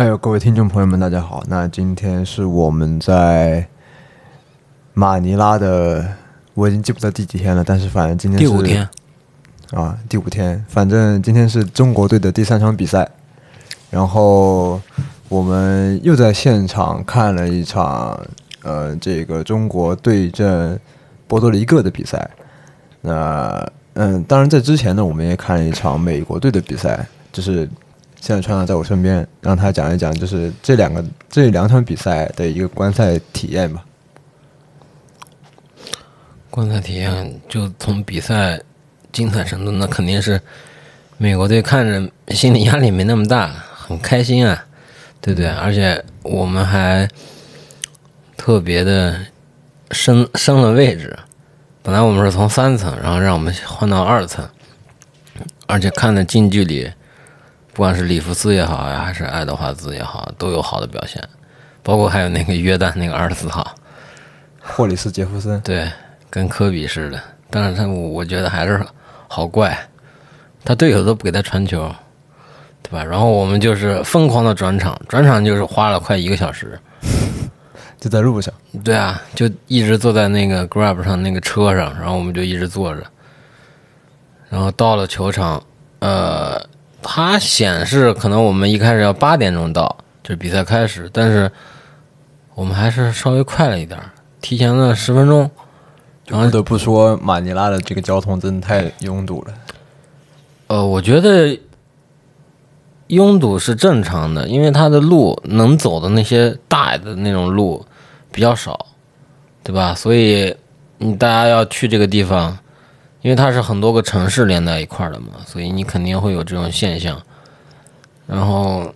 哎呦，各位听众朋友们，大家好。那今天是我们在马尼拉的，我已经记不得第几天了，但是反正今天是第五天，啊，第五天。反正今天是中国队的第三场比赛，然后我们又在现场看了一场，呃，这个中国对阵波多黎各的比赛。那嗯，当然在之前呢，我们也看了一场美国队的比赛，就是现在川长在我身边，让他讲一讲，就是这两个这两场比赛的一个观赛体验吧。观赛体验就从比赛精彩程度，那肯定是美国队看着心理压力没那么大，很开心啊，对不对？而且我们还特别的升升了位置，本来我们是从三层，然后让我们换到二层，而且看的近距离，不管是里弗斯也好呀，还是爱德华兹也好，都有好的表现，包括还有那个约旦那个二十四号。霍里斯·杰弗森，对，跟科比似的，但是他我我觉得还是好怪，他队友都不给他传球，对吧？然后我们就是疯狂的转场，转场就是花了快一个小时。就在路上，对啊，就一直坐在那个 Grab 上那个车上，然后我们就一直坐着，然后到了球场，呃，它显示可能我们一开始要八点钟到，就是比赛开始，但是我们还是稍微快了一点儿，提前了十分钟。就不得不说马尼拉的这个交通真的太拥堵了。呃，我觉得拥堵是正常的，因为它的路能走的那些大的那种路比较少，对吧？所以你大家要去这个地方，因为它是很多个城市连在一块儿的嘛，所以你肯定会有这种现象。然后，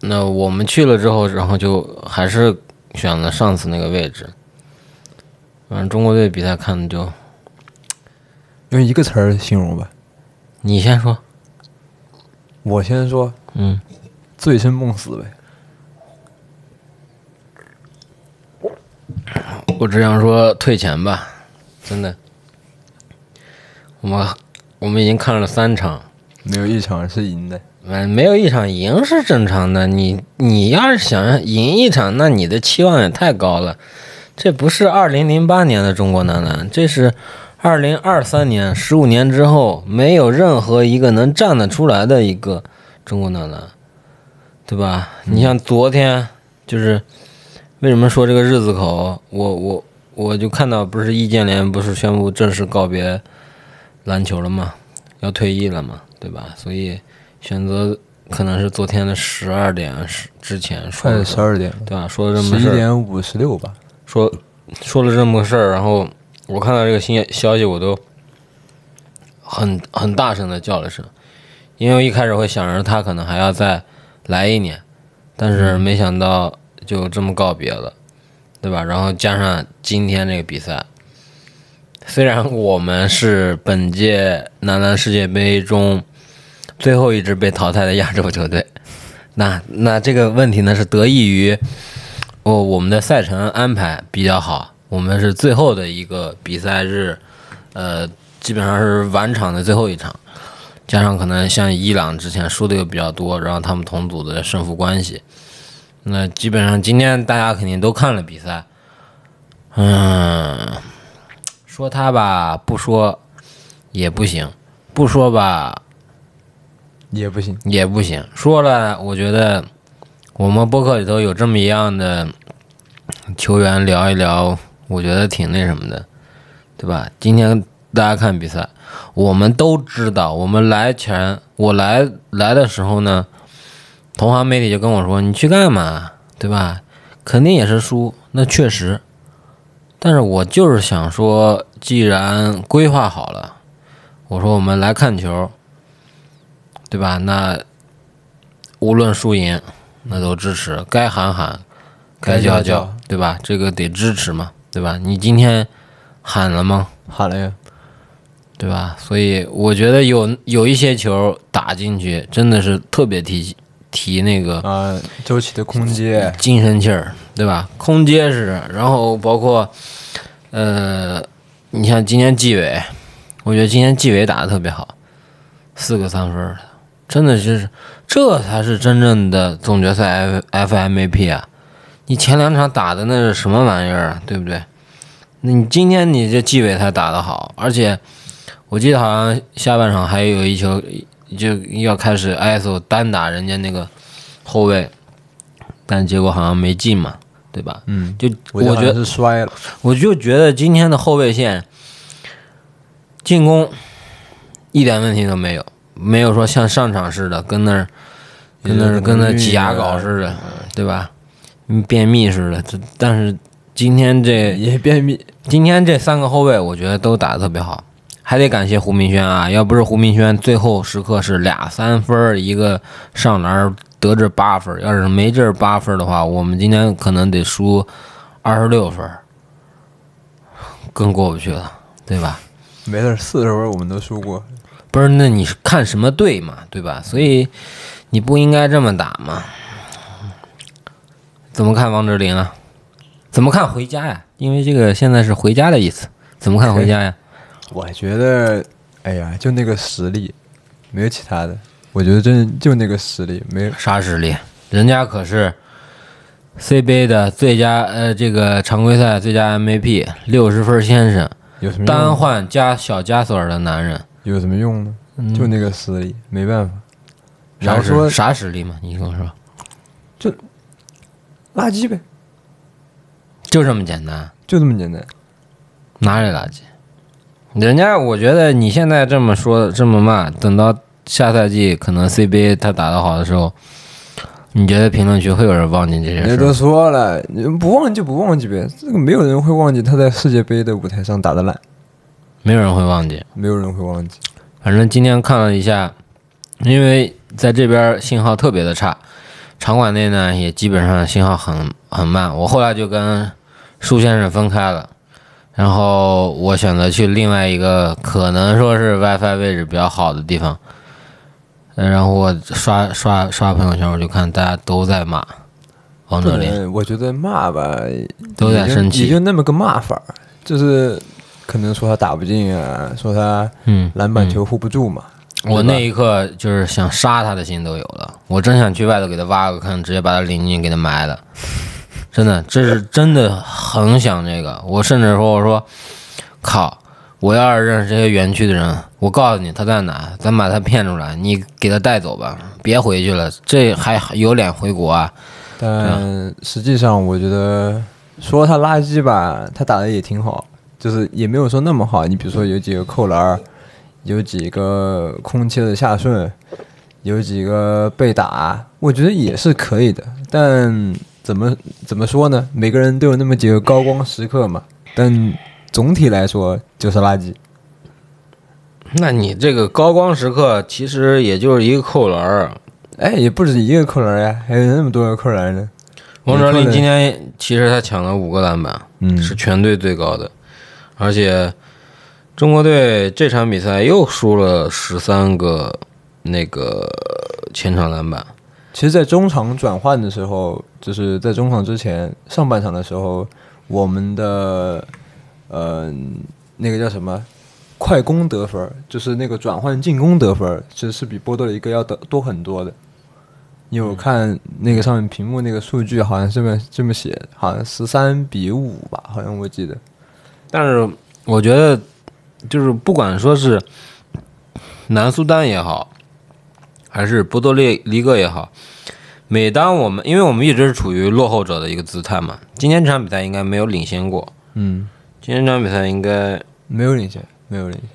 那我们去了之后，然后就还是选了上次那个位置。反正中国队比赛看的就，用一个词儿形容吧，你先说，我先说，嗯。醉生梦死呗。我只想说退钱吧，真的。我们我们已经看了三场，没有一场是赢的。嗯，没有一场赢是正常的。你你要是想赢一场，那你的期望也太高了。这不是二零零八年的中国男篮，这是二零二三年，十五年之后，没有任何一个能站得出来的一个中国男篮，对吧？你像昨天，就是为什么说这个日子口，我我我就看到不是易建联不是宣布正式告别篮球了嘛？要退役了嘛，对吧？所以选择可能是昨天的十二点十之前说快的，十二点，对吧？说了这么事儿一点五十六吧。说说了这么个事儿，然后我看到这个新消息，我都很很大声的叫了声，因为我一开始会想着他可能还要再来一年，但是没想到就这么告别了，对吧？然后加上今天这个比赛，虽然我们是本届男篮世界杯中最后一支被淘汰的亚洲球队，那那这个问题呢是得益于。哦，我们的赛程安排比较好，我们是最后的一个比赛日，呃，基本上是晚场的最后一场，加上可能像伊朗之前输的又比较多，然后他们同组的胜负关系，那基本上今天大家肯定都看了比赛，嗯，说他吧不说也不行，不说吧也不行，也不行，说了我觉得。我们播客里头有这么一样的球员聊一聊，我觉得挺那什么的，对吧？今天大家看比赛，我们都知道，我们来前我来来的时候呢，同行媒体就跟我说：“你去干嘛？对吧？肯定也是输，那确实。但是我就是想说，既然规划好了，我说我们来看球，对吧？那无论输赢。”那都支持，该喊喊，该叫叫对吧？这个得支持嘛，对吧？你今天喊了吗？喊了呀。对吧？所以我觉得有有一些球打进去，真的是特别提提那个啊，周琦的空接，精神气儿，对吧？空接是，然后包括呃，你像今天纪委，我觉得今天纪委打的特别好，四个三分儿的，真的是这才是真正的总决赛 F F M V P 啊！你前两场打的那是什么玩意儿啊？对不对？那你今天你这纪委才打得好，而且我记得好像下半场还有一球就要开始 ISO 单打人家那个后卫，但结果好像没进嘛，对吧？嗯，就我我觉得是摔了，我就觉得今天的后卫线进攻一点问题都没有，没有说像上场似的跟那儿跟那儿跟那挤牙膏似的，对吧？嗯，便秘似的。这但是今天这也便秘。今天这三个后卫，我觉得都打得特别好，还得感谢胡明轩啊！要不是胡明轩最后时刻是俩三分一个上篮得这八分，要是没这八分的话，我们今天可能得输二十六分，更过不去了，对吧？没事，四十分我们都输过。不是，那你是看什么队嘛，对吧？所以你不应该这么打嘛。怎么看王哲林啊？怎么看回家呀？因为这个现在是回家的意思。怎么看回家呀？我觉得，哎呀，就那个实力，没有其他的。我觉得真就那个实力，没 有啥实力？人家可是 CBA 的最佳呃，这个常规赛最佳 MVP，六十分先生，有什么单？换加小加索尔的男人，有什么用呢？就那个实力，没办法。然后说啥实力嘛？你跟我说，垃圾呗，就这么简单？就这么简单。哪里垃圾？人家我觉得你现在这么说这么骂，等到下赛季可能 CBA 他打得好的时候，你觉得评论区会有人忘记这些人家都？说了，你不忘记就不忘记呗。这个没有人会忘记他在世界杯的舞台上打的烂，没有人会忘记。没有人会忘记。反正今天看了一下，因为在这边信号特别的差，场馆内呢也基本上信号很很慢。我后来就跟舒先生分开了，然后我选择去另外一个可能说是 WiFi 位置比较好的地方。呃然后我刷刷刷朋友圈，我就看大家都在骂王哲林，我觉得骂吧，都在生气也就那么个骂法儿，就是可能说他打不进啊，说他嗯，篮板球护不住嘛。我那一刻就是想杀他的心都有了，我真想去外头给他挖个坑，直接把他领进给他埋了。真的，这是真的很想这个。我甚至说，我说，靠，我要是认识这些园区的人，我告诉你他在哪，咱把他骗出来，你给他带走吧，别回去了，这还有脸回国啊？但实际上，我觉得说他垃圾吧，他打的也挺好，就是也没有说那么好。你比如说有几个扣篮，有几个空切的下顺，有几个被打，我觉得也是可以的。但怎么怎么说呢？每个人都有那么几个高光时刻嘛。但总体来说就是垃圾。那你这个高光时刻其实也就是一个扣篮儿。哎，也不止一个扣篮儿呀，还有那么多个扣篮儿呢。王哲林今天其实他抢了五个篮板，嗯是全队最高的，而且中国队这场比赛又输了十三个那个前场篮板。其实，在中场转换的时候，就是在中场之前上半场的时候，我们的呃那个叫什么快攻得分，就是那个转换进攻得分，其实是比波多黎各要得多很多的。你有看那个上面屏幕那个数据，好像是这么这么写，好像十三比五吧，好像我记得。但是我觉得，就是不管说是南苏丹也好，还是波多黎黎各也好，每当我们因为我们一直是处于落后者的一个姿态嘛，今天这场比赛应该没有领先过，嗯，今天这场比赛应该没有领先，没有领先。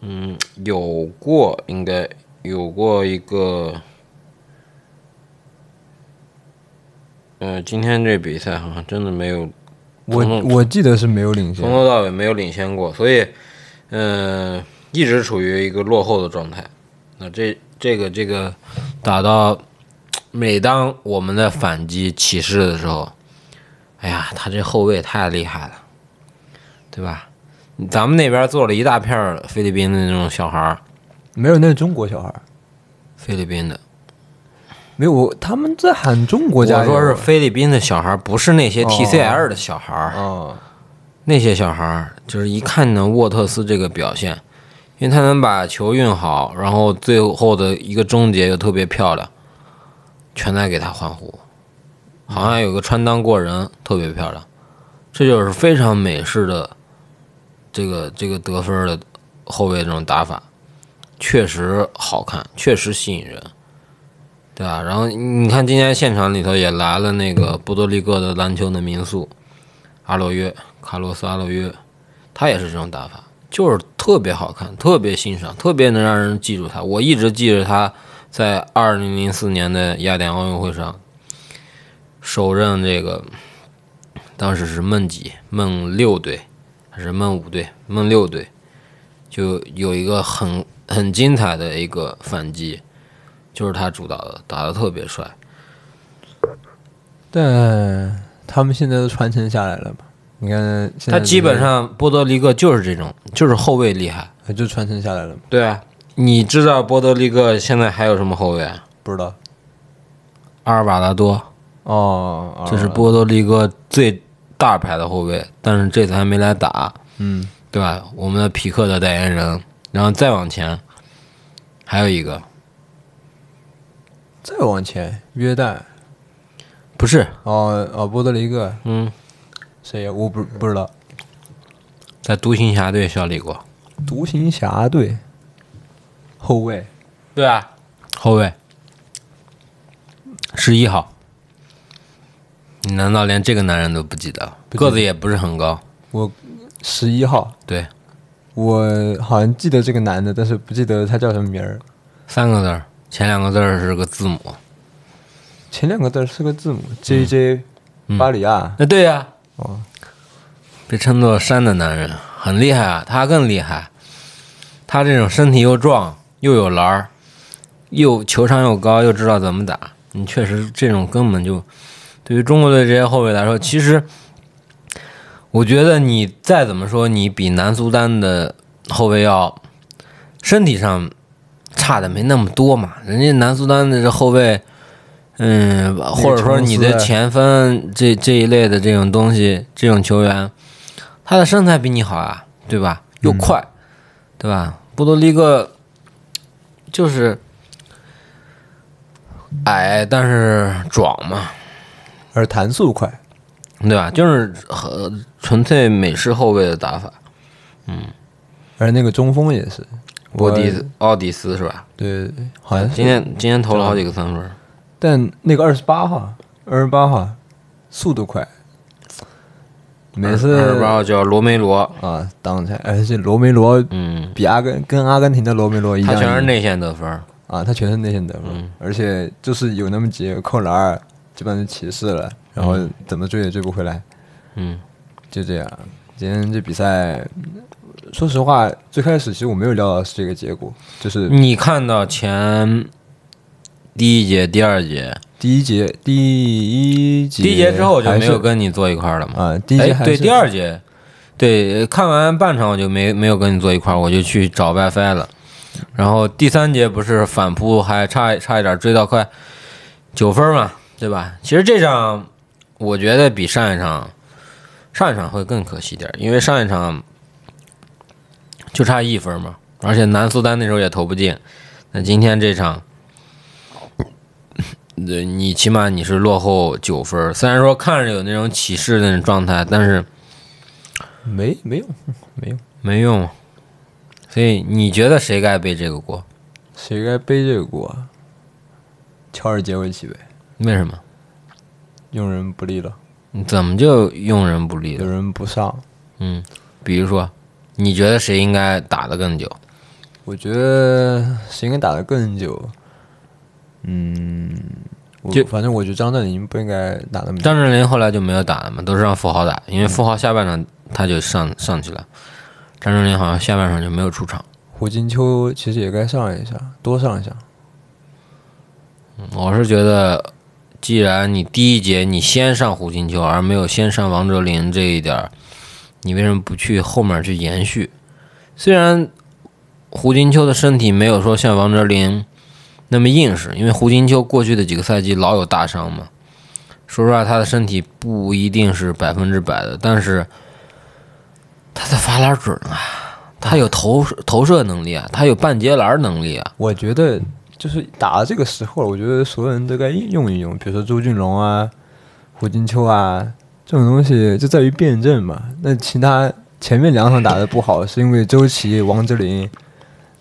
嗯，有过，应该有过一个，呃，今天这比赛好像真的没有我我记得是没有领先从。头到尾没有领先过，所以，嗯、一直处于一个落后的状态。那这这个这个打到，每当我们在反击起势的时候，哎呀，他这后卫太厉害了，对吧？咱们那边坐了一大片菲律宾的那种小孩儿，没有，那是中国小孩儿。菲律宾的。没有，我他们在喊中国加油。我说是菲律宾的小孩儿，不是那些哦 TCL 的小孩儿。哦，那些小孩儿就是一看呢，沃特斯这个表现，因为他能把球运好，然后最后的一个终结又特别漂亮，全在给他欢呼，好像有个穿裆过人，特别漂亮。这就是非常美式的这个这个得分的后卫这种打法，确实好看，确实吸引人，对吧？然后你看今天现场里头也来了那个波多黎各的篮球的民宿，阿洛约卡洛斯阿洛约，他也是这种打法，就是特别好看，特别欣赏，特别能让人记住他。我一直记着他在二零零四年的雅典奥运会上首任这个。当时是梦几梦六队，还是梦五队？梦六队就有一个很很精彩的一个反击，就是他主导的，打的特别帅。但他们现在都传承下来了吧？你看，他基本上波多黎各就是这种，就是后卫厉害，就传承下来了嘛。对啊，你知道波多黎各现在还有什么后卫？不知道。阿尔瓦拉多哦，这是波多黎各最。大牌的后卫，但是这次还没来打，嗯，对吧？我们的匹克的代言人，然后再往前，还有一个，再往前，约旦，不是，哦哦，波多黎各，嗯，谁？呀？我不不知道，在独行侠队效力过，独行侠队，后卫，对啊，后卫，十一号。你难道连这个男人都不记得？个子也不是很高。我十一号。对，我好像记得这个男的，但是不记得他叫什么名儿。三个字儿，前两个字儿是个字母。前两个字儿是个字母，J J，巴里亚。那对呀。哦。被称作山的男人很厉害啊，他更厉害。他这种身体又壮又有篮儿，又球商又高，又知道怎么打。你确实这种根本就。对于中国队这些后卫来说，其实我觉得你再怎么说，你比南苏丹的后卫要身体上差的没那么多嘛。人家南苏丹的这后卫，嗯，或者说你的前锋这这一类的这种东西，这种球员，他的身材比你好啊，对吧？又快，对吧？波多黎各就是矮，但是壮嘛。而弹速快，对吧？就是很纯粹美式后卫的打法，嗯。而那个中锋也是，波迪奥迪斯是吧？对，好像今天今天投了好几个三分。但那个二十八号，二十八号速度快，每次二十八号叫罗梅罗啊，当才而且罗梅罗，嗯，比阿根跟阿根廷的罗梅罗一样，他全是内线得分啊，他全是内线得分，而且就是有那么几个扣篮。基本上是骑士了，然后怎么追也追不回来，嗯，就这样。今天这比赛，说实话，最开始其实我没有料到是这个结果，就是你看到前第一节、第二节，第一节、第一节，第一节之后我就没有跟你坐一块了嘛。啊，第一节对第二节，对，看完半场我就没没有跟你坐一块我就去找 WiFi 了。然后第三节不是反扑，还差差一点追到快九分嘛。对吧？其实这场，我觉得比上一场，上一场会更可惜点，因为上一场就差一分嘛，而且南苏丹那时候也投不进。那今天这场，你起码你是落后九分，虽然说看着有那种起势那种状态，但是没没用，没用，没用。所以你觉得谁该背这个锅？谁该背这个锅？乔尔杰维奇呗。为什么？用人不利了？怎么就用人不利了？有人不上。嗯，比如说，你觉得谁应该打得更久？我觉得谁应该打得更久？嗯，就反正我觉得张镇麟不应该打那么。张镇麟后来就没有打了嘛，都是让富豪打，因为富豪下半场他就上上去了，张镇麟好像下半场就没有出场。胡金秋其实也该上一下，多上一下。我是觉得。既然你第一节你先上胡金秋，而没有先上王哲林这一点，你为什么不去后面去延续？虽然胡金秋的身体没有说像王哲林那么硬实，因为胡金秋过去的几个赛季老有大伤嘛。说实话，他的身体不一定是百分之百的，但是他的发篮准啊，他有投投射能力啊，他有半截篮能力啊。我觉得就是打到这个时候了，我觉得所有人都该用一用，比如说周俊龙啊、胡金秋啊这种东西，就在于辩证嘛。那其他前面两场打的不好，是因为周琦、王哲林。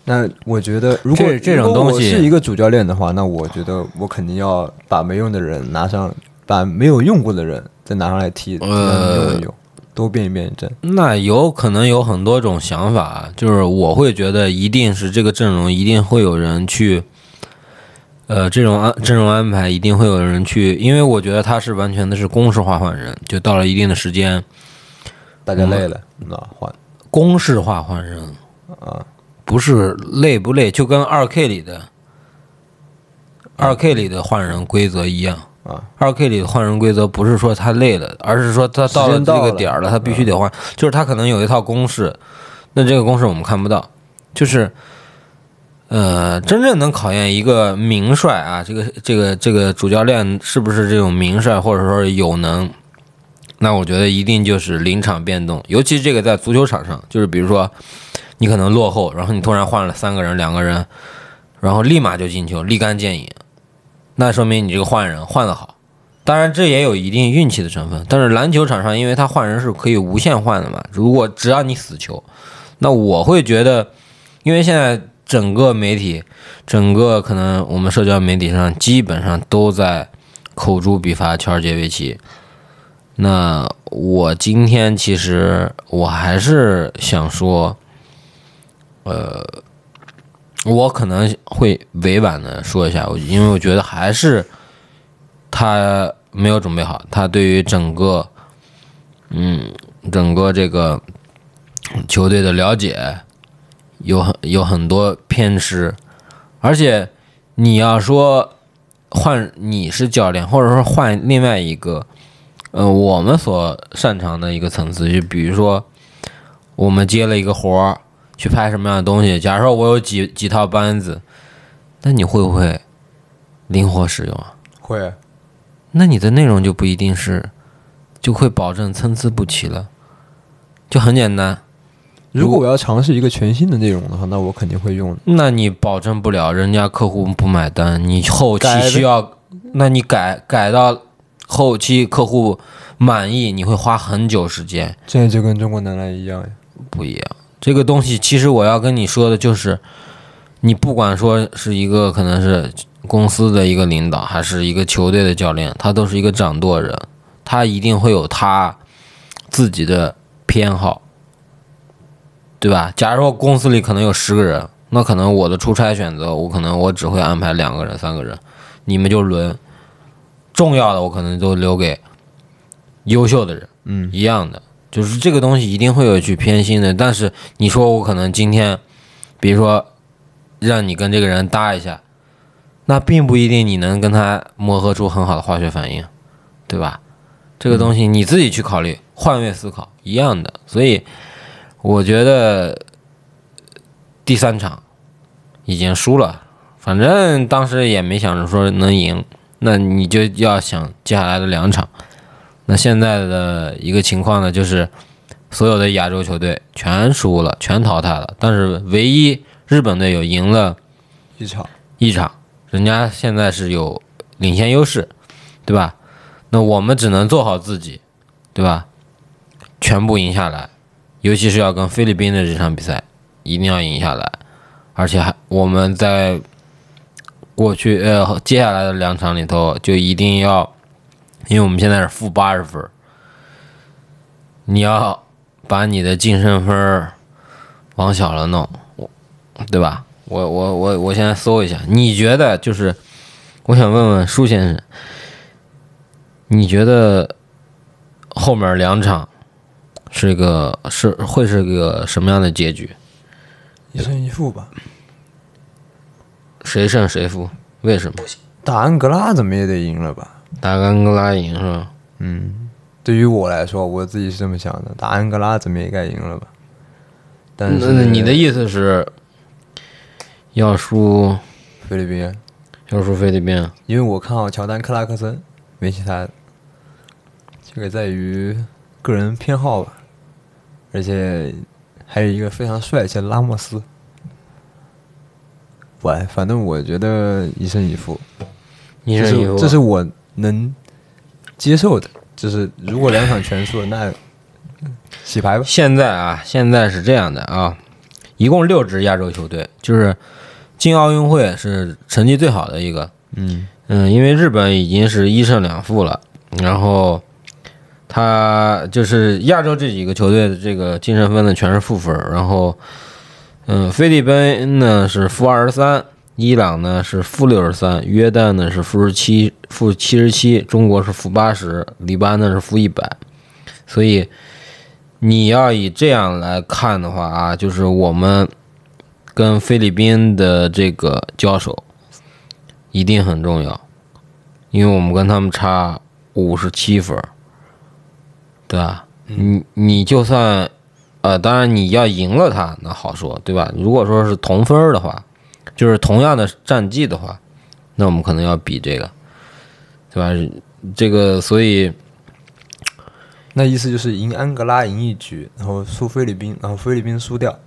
那我觉得，如果这这种东西是一个主教练的话，那我觉得我肯定要把没用的人拿上，把没有用过的人再拿上来踢，呃用一用，多变一变阵。那有可能有很多种想法，就是我会觉得一定是这个阵容一定会有人去，呃，这种安阵容安排一定会有人去，因为我觉得他是完全的是公式化换人，就到了一定的时间，大家累了，那换公式化换人啊，不是累不累，就跟二 K 里的二 K 里的换人规则一样啊。二 K 里的换人规则不是说他累了，而是说他到了这个点儿了，他必须得换。就是他可能有一套公式，那这个公式我们看不到。就是，呃，真正能考验一个名帅啊，这个这个这个主教练是不是这种名帅，或者说有能，那我觉得一定就是临场变动，尤其这个在足球场上，就是比如说你可能落后，然后你突然换了三个人、两个人，然后立马就进球，立竿见影，那说明你这个换人换得好。当然，这也有一定运气的成分。但是篮球场上，因为他换人是可以无限换的嘛，如果只要你死球，那我会觉得，因为现在整个媒体，整个可能我们社交媒体上基本上都在口诛笔伐乔尔杰维奇。那我今天其实我还是想说，呃，我可能会委婉的说一下，我因为我觉得还是他没有准备好，他对于整个，嗯，整个这个球队的了解有很有很多偏失，而且你要说换你是教练，或者说换另外一个，呃，我们所擅长的一个层次，就比如说我们接了一个活儿，去拍什么样的东西，假如说我有几几套班子，那你会不会灵活使用啊？会那你的内容就不一定是，就会保证参差不齐了，就很简单。如果我要尝试一个全新的内容的话，那我肯定会用。那你保证不了人家客户不买单，你后期需要，那你改改到后期客户满意，你会花很久时间，这就跟中国男篮一样呀。不一样。这个东西其实我要跟你说的就是，你不管说是一个可能是公司的一个领导，还是一个球队的教练，他都是一个掌舵人，他一定会有他自己的偏好，对吧？假如说公司里可能有十个人，那可能我的出差选择，我可能我只会安排两个人、三个人，你们就轮，重要的我可能都留给优秀的人。嗯，一样的，就是这个东西一定会有去偏心的。但是你说我可能今天，比如说让你跟这个人搭一下，那并不一定你能跟他磨合出很好的化学反应，对吧？这个东西你自己去考虑，换位思考一样的。所以我觉得第三场已经输了，反正当时也没想着说能赢，那你就要想接下来的两场。那现在的一个情况呢，就是所有的亚洲球队全输了，全淘汰了，但是唯一日本队有赢了一场一场，人家现在是有领先优势，对吧？那我们只能做好自己，对吧？全部赢下来，尤其是要跟菲律宾的这场比赛，一定要赢下来，而且还我们在过去呃接下来的两场里头就一定要，因为我们现在是负八十分，你要把你的净胜分往小了弄，对吧？我我我我现在搜一下，你觉得就是，我想问问舒先生，你觉得后面两场是一个是会是个什么样的结局？一胜一负吧。谁胜谁负？为什么？打安哥拉怎么也得赢了吧？打安哥拉赢是吧？嗯，对于我来说，我自己是这么想的，打安哥拉怎么也该赢了吧？但是那你的意思是要输菲律宾，要输菲律宾？因为我看好乔丹、克拉克森，没其他的，这个在于个人偏好吧，而且还有一个非常帅气的拉莫斯。我反正我觉得一胜一负，这一胜一负，是这是我能接受的。就是如果两场全输，那洗牌吧。现在啊，现在是这样的啊，一共六支亚洲球队，就是进奥运会是成绩最好的一个。嗯嗯，因为日本已经是一胜两负了，然后他就是亚洲这几个球队的这个净胜分呢全是负分，然后嗯，菲律宾呢是负二十三，伊朗呢是负六十三，约旦呢是负十七负七十七，中国是负八十，黎巴嫩是负一百，所以你要以这样来看的话啊，就是我们跟菲律宾的这个交手。一定很重要，因为我们跟他们差五十七分，对吧？你你就算，呃，当然你要赢了他，那好说，对吧？如果说是同分的话，就是同样的战绩的话，那我们可能要比这个，对吧？这个所以 那意思就是赢安哥拉赢一局，然后输菲律宾，然后菲律宾输掉。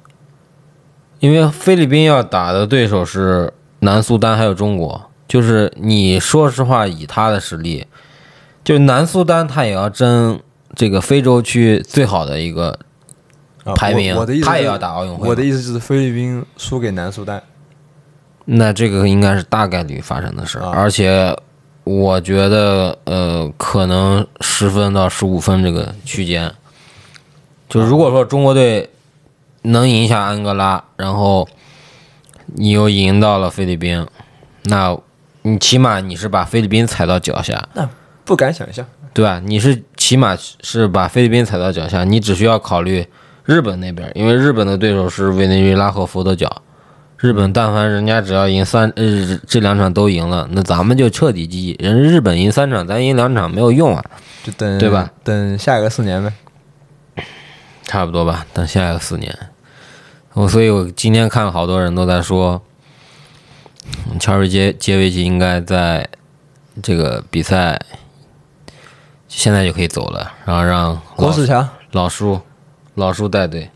因为菲律宾要打的对手是南苏丹还有中国。就是你说实话，以他的实力，就南苏丹他也要争这个非洲区最好的一个啊排名，我我的意思他也要打奥运会。我的意思就是菲律宾输给南苏丹。那这个应该是大概率发生的事，啊而且我觉得呃，可能十分到十五分这个区间。就如果说中国队能赢下安哥拉，然后你又赢到了菲律宾，那你起码你是把菲律宾踩到脚下，那不敢想象。对吧？你是起码是把菲律宾踩到脚下，你只需要考虑日本那边，因为日本的对手是委内瑞拉和佛得角。日本但凡人家只要赢三呃这两场都赢了，那咱们就彻底 GG。人日本赢三场，咱赢两场没有用啊，就等对吧？等下一个四年呗。差不多吧。等下一个四年，我所以，我今天看好多人都在说，嗯乔瑞杰杰维奇应该在这个比赛现在就可以走了，然后让老郭士强，老叔老叔带队。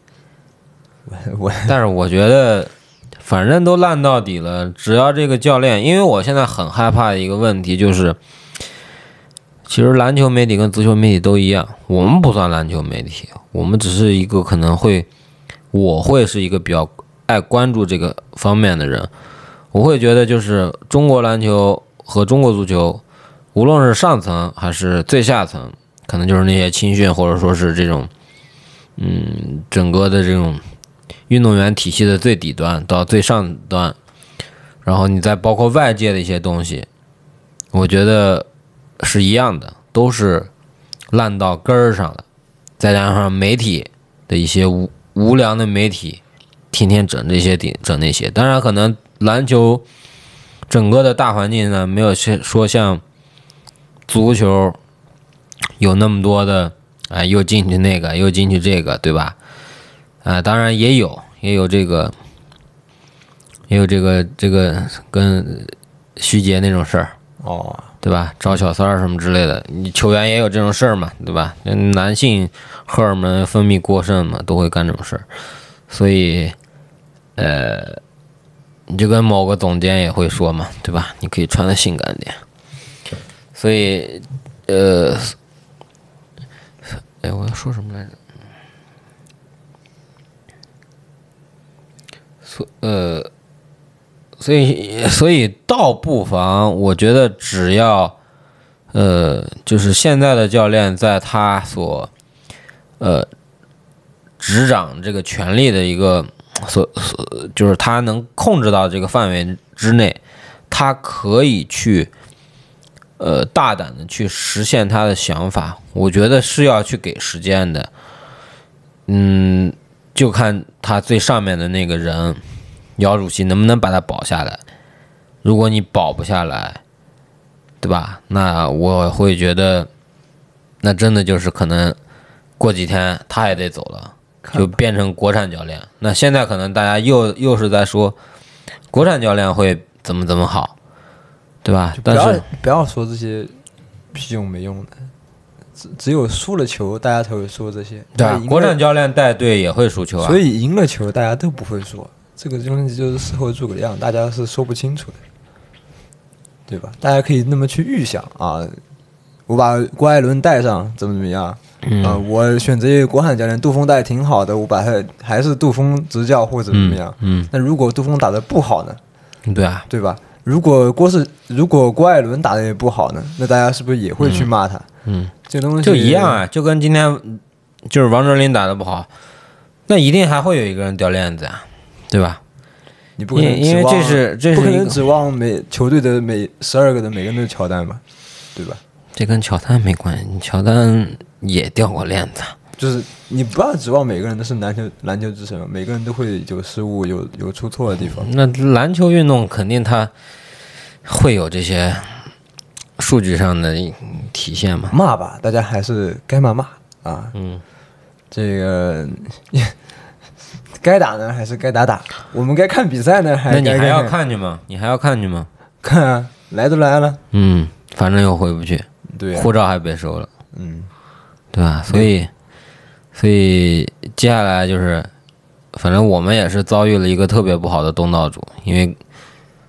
我但是我觉得，反正都烂到底了，只要这个教练，因为我现在很害怕的一个问题就是，其实篮球媒体跟足球媒体都一样，我们不算篮球媒体，我们只是一个可能会，我会是一个比较爱关注这个方面的人，我会觉得就是中国篮球和中国足球，无论是上层还是最下层，可能就是那些青训或者说是这种，嗯，整个的这种。运动员体系的最底端到最上端，然后你再包括外界的一些东西，我觉得是一样的，都是烂到根儿上了。再加上媒体的一些无无良的媒体，天天整这些顶整那些。当然，可能篮球整个的大环境呢，没有像说像足球有那么多的啊，又进去那个，又进去这个，对吧？啊，当然也有，也有这个，也有这个这个跟徐杰那种事儿，哦，对吧？找小三儿什么之类的，你球员也有这种事儿嘛，对吧？男性荷尔蒙分泌过剩嘛，都会干这种事儿，所以，呃，你就跟某个总监也会说嘛，对吧？你可以穿的性感点，所以，呃，哎，我要说什么来着？所呃，所以所以倒不妨，我觉得只要呃，就是现在的教练在他所呃执掌这个权力的一个所所，就是他能控制到这个范围之内，他可以去呃大胆的去实现他的想法。我觉得是要去给时间的，嗯。就看他最上面的那个人，姚主席能不能把他保下来。如果你保不下来，对吧？那我会觉得，那真的就是可能过几天他也得走了，就变成国产教练。那现在可能大家又又是在说，国产教练会怎么怎么好，对吧？不要不要说这些屁用没用的，只只有输了球，大家才会说这些。对国产教练带队也会输球啊。所以赢了球大家都不会说，这个东西就是事后诸葛亮，大家是说不清楚的，对吧？大家可以那么去预想啊，我把郭艾伦带上，怎么怎么样？嗯啊，我选择一个国产教练，杜峰带挺好的，我把他还是杜峰执教或者怎么样？嗯，那如果杜峰打的不好呢？对啊，对吧？如果郭是如果郭艾伦打的也不好呢，那大家是不是也会去骂他？嗯，这东西就一样啊，就跟今天就是王哲林打的不好，那一定还会有一个人掉链子啊，对吧？你不可能因因为这是这是不可能指望每球队的每十二个的每个人都是乔丹吧，对吧？这跟乔丹没关系，乔丹也掉过链子。就是你不要指望每个人都是篮球篮球之神，每个人都会有失误，有有出错的地方。那篮球运动肯定它会有这些数据上的体现嘛？骂吧，大家还是该骂骂啊。嗯，这个 该打呢还是该打打，我们该看比赛呢还那你还要看看去吗？你还要看去吗？看啊，来都来了，嗯，反正又回不去，对、啊，护照还被收了，嗯，对吧？所以，所以接下来就是，反正我们也是遭遇了一个特别不好的东道主，因为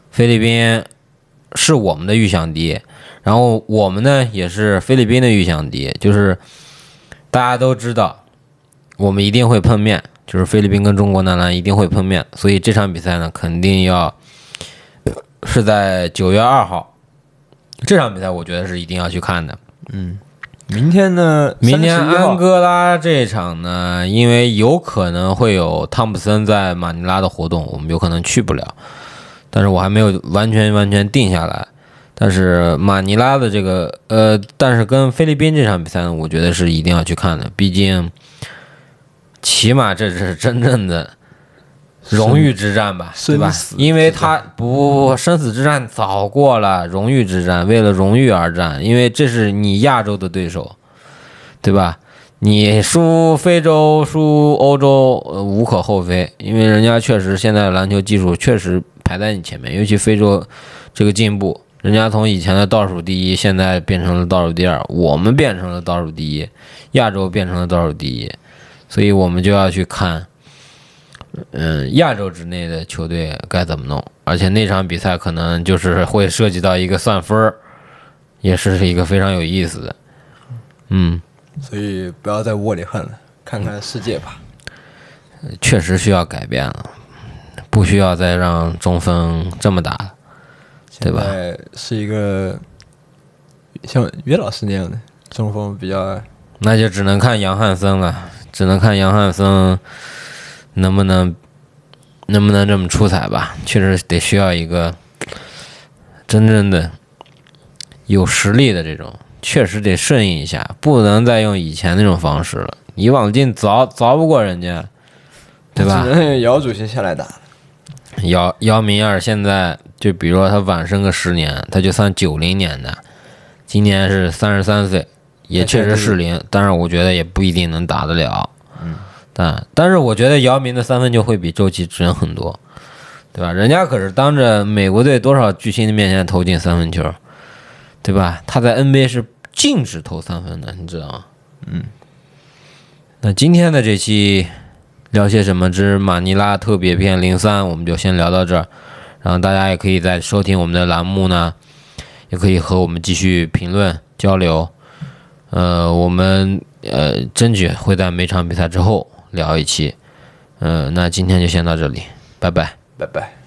菲律宾是我们的预想敌，然后我们呢也是菲律宾的预想敌，就是大家都知道我们一定会碰面，就是菲律宾跟中国男篮一定会碰面，所以这场比赛呢肯定要是在九月二号。这场比赛我觉得是一定要去看的。嗯明天呢？明天31号安哥拉这一场呢，因为有可能会有汤普森在马尼拉的活动，我们有可能去不了。但是我还没有完全完全定下来。但是马尼拉的这个呃，但是跟菲律宾这场比赛呢，我觉得是一定要去看的，毕竟起码这是真正的荣誉之战吧，对吧？因为他不不不，生死之战早过了，荣誉之战，为了荣誉而战，因为这是你亚洲的对手，对吧？你输非洲、输欧洲，呃，无可厚非，因为人家确实现在篮球技术确实排在你前面，尤其非洲这个进步，人家从以前的倒数第一，现在变成了倒数第二，我们变成了倒数第一，亚洲变成了倒数第一，所以我们就要去看，嗯，亚洲之内的球队该怎么弄，而且那场比赛可能就是会涉及到一个算分儿，也是一个非常有意思的，嗯。所以不要在窝里横了，看看世界吧。确实需要改变了，不需要再让中锋这么打了。对吧是一个像约老师那样的中锋比较那就只能看杨汉森了，只能看杨汉森能不能能不能这么出彩吧。确实得需要一个真正的有实力的这种，确实得顺应一下，不能再用以前那种方式了。你往进凿凿不过人家，对吧？只能姚主席下来打。姚姚明儿现在就比如说他晚生个十年，他就算九零年的，今年是三十三岁，也确实适龄，但是我觉得也不一定能打得了。嗯，但但是我觉得姚明的三分球会比周琦准很多，对吧？人家可是当着美国队多少巨星的面前投进三分球，对吧？他在 NBA 是禁止投三分的，你知道吗？嗯。那今天的这期聊些什么之马尼拉特别篇零三，我们就先聊到这儿。然后大家也可以在收听我们的栏目呢，也可以和我们继续评论交流。呃，我们呃争取会在每场比赛之后聊一期。嗯，那今天就先到这里，拜拜。拜拜。